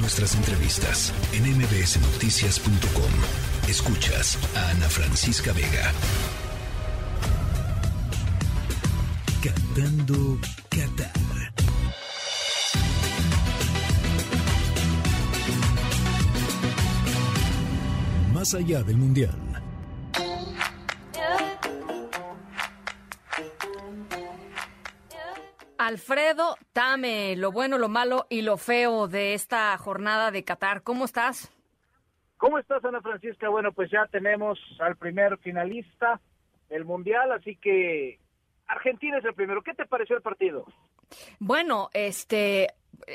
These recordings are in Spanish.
nuestras entrevistas en mbsnoticias.com. Escuchas a Ana Francisca Vega. Cantando Qatar. Más allá del Mundial. Alfredo Tame, lo bueno, lo malo y lo feo de esta jornada de Qatar. ¿Cómo estás? ¿Cómo estás, Ana Francisca? Bueno, pues ya tenemos al primer finalista del Mundial, así que Argentina es el primero. ¿Qué te pareció el partido? Bueno, este,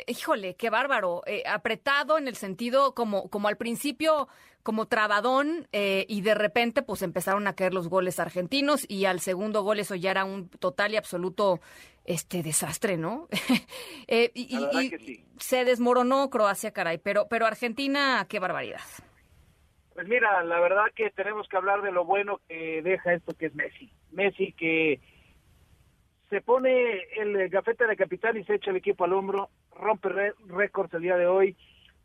híjole, qué bárbaro. Eh, apretado en el sentido como, como al principio, como trabadón, eh, y de repente pues empezaron a caer los goles argentinos y al segundo gol eso ya era un total y absoluto este desastre, ¿no? eh, y, y se desmoronó Croacia, caray, pero, pero Argentina, qué barbaridad. Pues mira, la verdad que tenemos que hablar de lo bueno que deja esto que es Messi. Messi que se pone el gafete de capitán y se echa el equipo al hombro, rompe récords el día de hoy,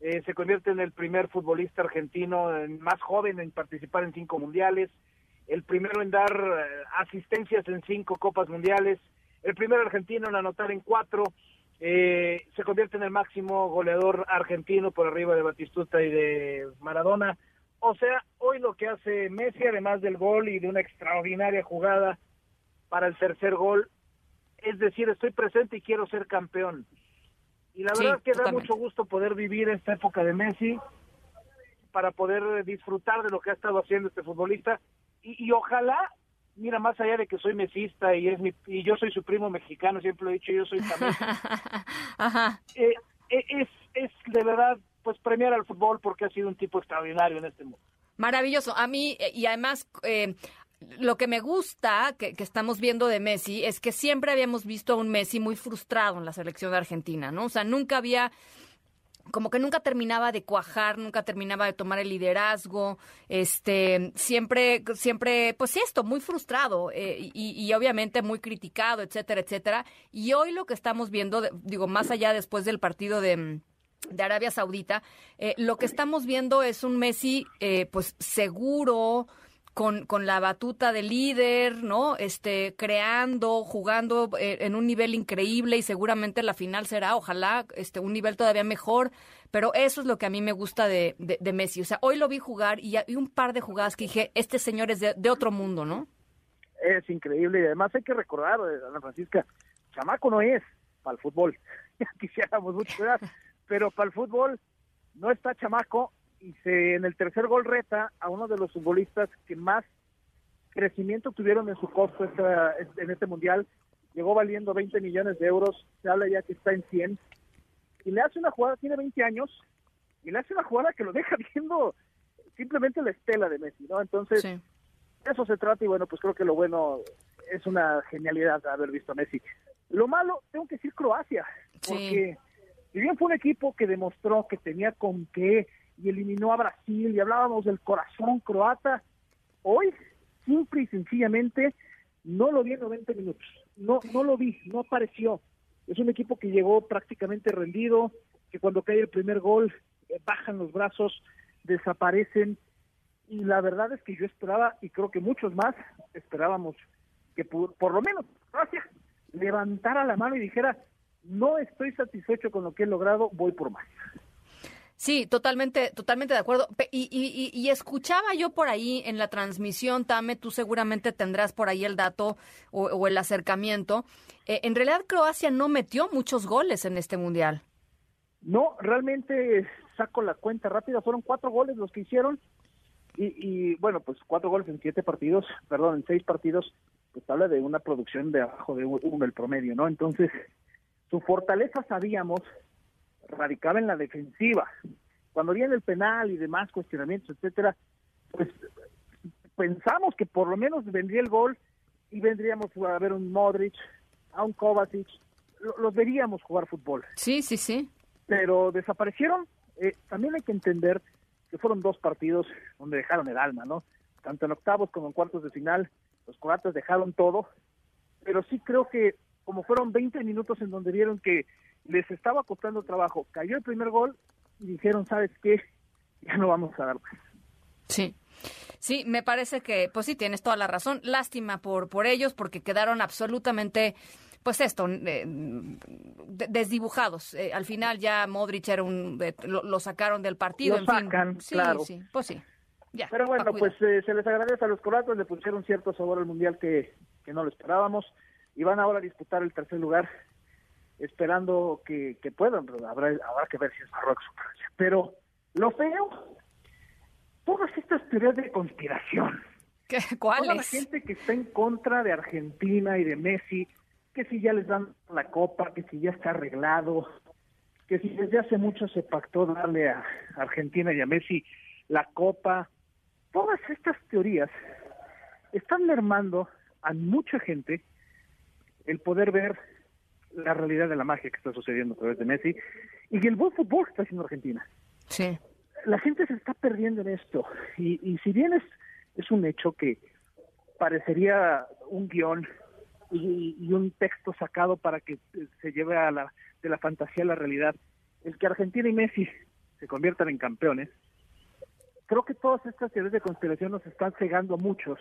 eh, se convierte en el primer futbolista argentino más joven en participar en cinco mundiales, el primero en dar eh, asistencias en cinco copas mundiales, el primer argentino en anotar en cuatro, eh, se convierte en el máximo goleador argentino por arriba de Batistuta y de Maradona. O sea, hoy lo que hace Messi, además del gol y de una extraordinaria jugada para el tercer gol, es decir, estoy presente y quiero ser campeón. Y la verdad es que da mucho gusto poder vivir esta época de Messi para poder disfrutar de lo que ha estado haciendo este futbolista y, ojalá, mira, más allá de que soy mesista y es mi, y yo soy su primo mexicano, siempre lo he dicho, yo soy también. Eh, eh, es, es de verdad pues premiar al fútbol porque ha sido un tipo extraordinario en este mundo. Maravilloso. A mí, eh, y además, eh, lo que me gusta que, estamos viendo de Messi es que siempre habíamos visto a un Messi muy frustrado en la selección de Argentina, ¿no? O sea, nunca había como que nunca terminaba de cuajar, nunca terminaba de tomar el liderazgo, este, siempre, siempre, pues esto, muy frustrado eh, y, obviamente muy criticado, etcétera, etcétera. Y hoy lo que estamos viendo, digo, más allá después del partido de de Arabia Saudita, eh, lo que estamos viendo es un Messi, eh, pues seguro, con, con la batuta de líder, ¿no? Este, creando, jugando eh, en un nivel increíble y seguramente la final será, ojalá, este, un nivel todavía mejor. Pero eso es lo que a mí me gusta de, de, Messi. O sea, hoy lo vi jugar y, y, un par de jugadas que dije, este señor es de, de otro mundo, ¿no? Es increíble y además hay que recordar, eh, Ana Francisca, chamaco no es para el fútbol. Ya quisiéramos mucho, pero para el fútbol no está chamaco y se en el tercer gol reta a uno de los futbolistas que más crecimiento tuvieron en su costo esta, en este mundial. Llegó valiendo 20 millones de euros, se habla ya que está en 100. Y le hace una jugada, tiene 20 años, y le hace una jugada que lo deja viendo simplemente la estela de Messi, ¿no? Entonces, eso se trata y bueno, pues creo que lo bueno es una genialidad haber visto a Messi. Lo malo, tengo que decir Croacia, porque si bien fue un equipo que demostró que tenía con qué, y eliminó a Brasil y hablábamos del corazón croata. Hoy, simple y sencillamente, no lo vi en 90 minutos. No, no lo vi, no apareció. Es un equipo que llegó prácticamente rendido, que cuando cae el primer gol eh, bajan los brazos, desaparecen. Y la verdad es que yo esperaba, y creo que muchos más esperábamos, que por, por lo menos Croacia levantara la mano y dijera, no estoy satisfecho con lo que he logrado, voy por más. Sí, totalmente, totalmente de acuerdo. Y, y, y, escuchaba yo por ahí en la transmisión, Tame, tú seguramente tendrás por ahí el dato o, el acercamiento. Eh, en realidad Croacia no metió muchos goles en este mundial. No, realmente saco la cuenta rápida, fueron cuatro goles los que hicieron. Y, y bueno, pues cuatro goles en siete partidos, perdón, en seis partidos, pues habla de una producción de abajo de uno el promedio, ¿no? Entonces, su fortaleza sabíamos radicaba en la defensiva. Cuando viene el penal y demás cuestionamientos, etcétera, pues pensamos que por lo menos vendría el gol y vendríamos a ver un Modric, a un Kovacic, los veríamos jugar fútbol. Sí, sí, sí. Pero desaparecieron. Eh, también hay que entender que fueron dos partidos donde dejaron el alma, ¿no? Tanto en octavos como en cuartos de final, los croatas dejaron todo, pero sí creo que como fueron 20 minutos en donde vieron que les estaba costando trabajo. Cayó el primer gol y dijeron, ¿sabes qué? Ya no vamos a dar más. Sí. Sí, me parece que, pues sí, tienes toda la razón. Lástima por, por ellos, porque quedaron absolutamente, pues esto, eh, desdibujados. Eh, al final ya Modric era un, lo, sacaron del partido. Lo sacan, Sí, claro. sí, pues sí. Ya, Pero bueno, pues eh, se les agradece a los croatas, le pusieron cierto sabor al Mundial que, que no lo esperábamos y van ahora a disputar el tercer lugar esperando que, que puedan, habrá, habrá que ver si es Marruecos o Francia. Pero lo feo, todas estas teorías de conspiración, ¿Cuáles? toda la gente que está en contra de Argentina y de Messi, que si ya les dan la copa, que si ya está arreglado, que si desde hace mucho se pactó darle a Argentina y a Messi la copa, todas estas teorías están mermando a mucha gente el poder ver la realidad de la magia que está sucediendo a través de Messi y el buen fútbol que está haciendo Argentina. Sí. La gente se está perdiendo en esto y, y si bien es, es un hecho que parecería un guion y, y, un texto sacado para que se lleve a la, de la fantasía a la realidad, el que Argentina y Messi se conviertan en campeones, creo que todas estas teorías de conspiración nos están cegando a muchos.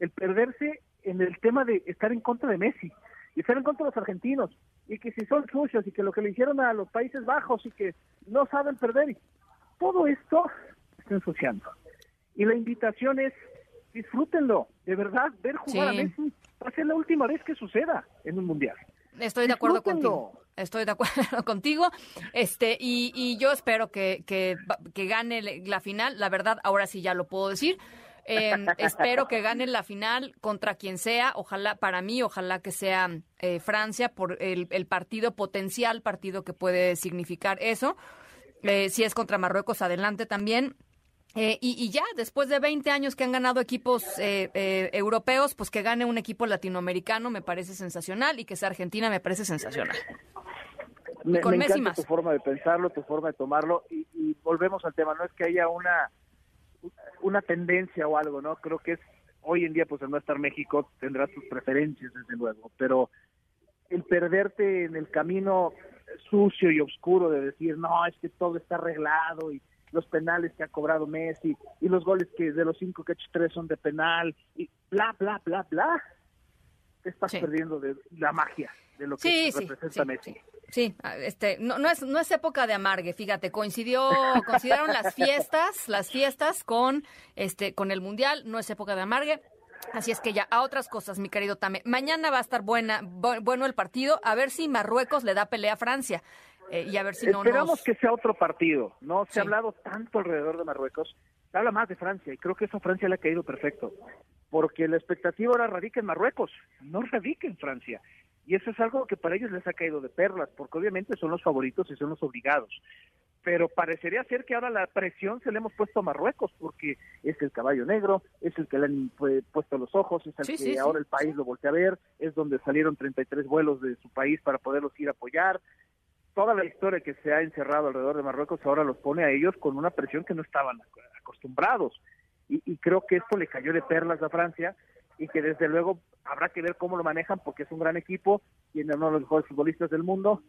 El perderse en el tema de estar en contra de Messi y estar en contra de los argentinos y que si son sucios y que lo que le hicieron a los Países Bajos y que no saben perder. Todo esto está ensuciando. Y la invitación es, disfrútenlo, de verdad, ver jugar Sí. a Messi va a ser la última vez que suceda en un mundial. Estoy de acuerdo contigo. Estoy de acuerdo contigo. Este, y, y yo espero que, que, que gane la final. La verdad, ahora sí ya lo puedo decir. Eh, espero que gane la final contra quien sea. Ojalá, para mí, ojalá que sea eh, Francia por el, el partido potencial, partido que puede significar eso. Eh, si es contra Marruecos, adelante también. Eh, y, y ya, después de 20 años que han ganado equipos eh, eh, europeos, pues que gane un equipo latinoamericano me parece sensacional y que sea Argentina me parece sensacional. Me, con me encanta más. tu forma de pensarlo, tu forma de tomarlo y, y volvemos al tema. No es que haya una una tendencia o algo, ¿no? Creo que es hoy en día, pues al no estar México tendrá sus preferencias, desde luego, pero el perderte en el camino sucio y oscuro de decir, no, es que todo está arreglado y los penales que ha cobrado Messi y los goles que de los cinco que ha hecho tres son de penal y bla, bla, bla, bla, te estás Sí. perdiendo de la magia de lo que Sí, sí, representa sí, Messi. sí. Sí, ah, este, no, no es, no es época de amargue, fíjate, coincidió, coincidieron las fiestas, las fiestas con, este, con el mundial, no es época de amargue. Así es que ya, a otras cosas, mi querido Tame. Mañana va a estar buena, bu- bueno el partido, a ver si Marruecos le da pelea a Francia. eh, y a ver si no Esperamos nos... que sea otro partido. No se Sí. ha hablado tanto alrededor de Marruecos. Se habla más de Francia y creo que eso a Francia le ha caído perfecto. Porque la expectativa ahora radica en Marruecos, no radica en Francia. Y eso es algo que para ellos les ha caído de perlas, porque obviamente son los favoritos y son los obligados. Pero parecería ser que ahora la presión se le hemos puesto a Marruecos, porque es el caballo negro, es el que le han pu- puesto los ojos, es el Sí, que sí, sí. ahora el país lo voltea a ver, es donde salieron 33 vuelos de su país para poderlos ir a apoyar toda la historia que se ha encerrado alrededor de Marruecos ahora los pone a ellos con una presión que no estaban ac- acostumbrados. Y, y creo que esto le cayó de perlas a Francia y que desde luego habrá que ver cómo lo manejan porque es un gran equipo, tiene uno de los mejores futbolistas del mundo,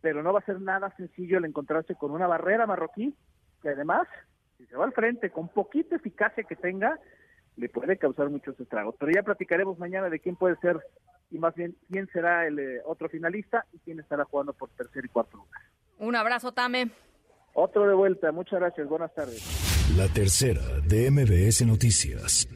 pero no va a ser nada sencillo el encontrarse con una barrera marroquí que además, si se va al frente con poquita eficacia que tenga, le puede causar muchos estragos. Pero ya platicaremos mañana de quién puede ser y más bien quién será el eh, otro finalista y quién estará jugando por tercer y cuarto lugar. Un abrazo, Tame. Otro de vuelta, muchas gracias, buenas tardes. La tercera de MBS Noticias.